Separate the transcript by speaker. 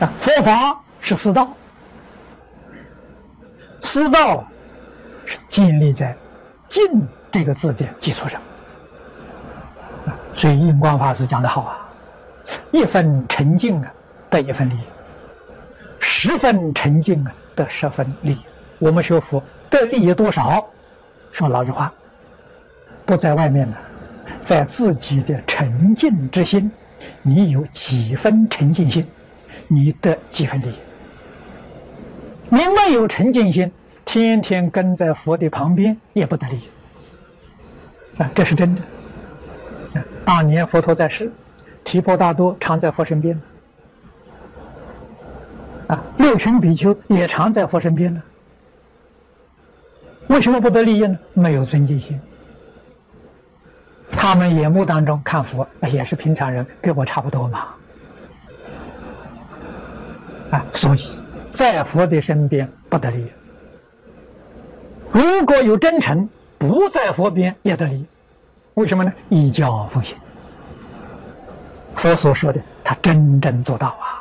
Speaker 1: 啊，佛法是四道，四道是建立在“净”这个字的基础上。所以印光法师讲得好啊，一分沉静啊，得一分利益；十分沉静啊，得十分利益。我们学佛得利益多少？说老实话，不在外面呢，在自己的沉静之心，你有几分沉静心，你得几分利益。你没有诚净心，天天跟在佛的旁边，也不得利益。啊，这是真的。啊，当年佛陀在世，提婆达多常在佛身边。啊，六群比丘也常在佛身边呢。为什么不得利益呢？没有尊敬心。他们眼目当中看佛，也是平常人，跟我差不多嘛。啊，所以在佛的身边不得利。如果有真诚，不在佛边也得利。为什么呢？依教奉行。佛所说的，他真正做到啊。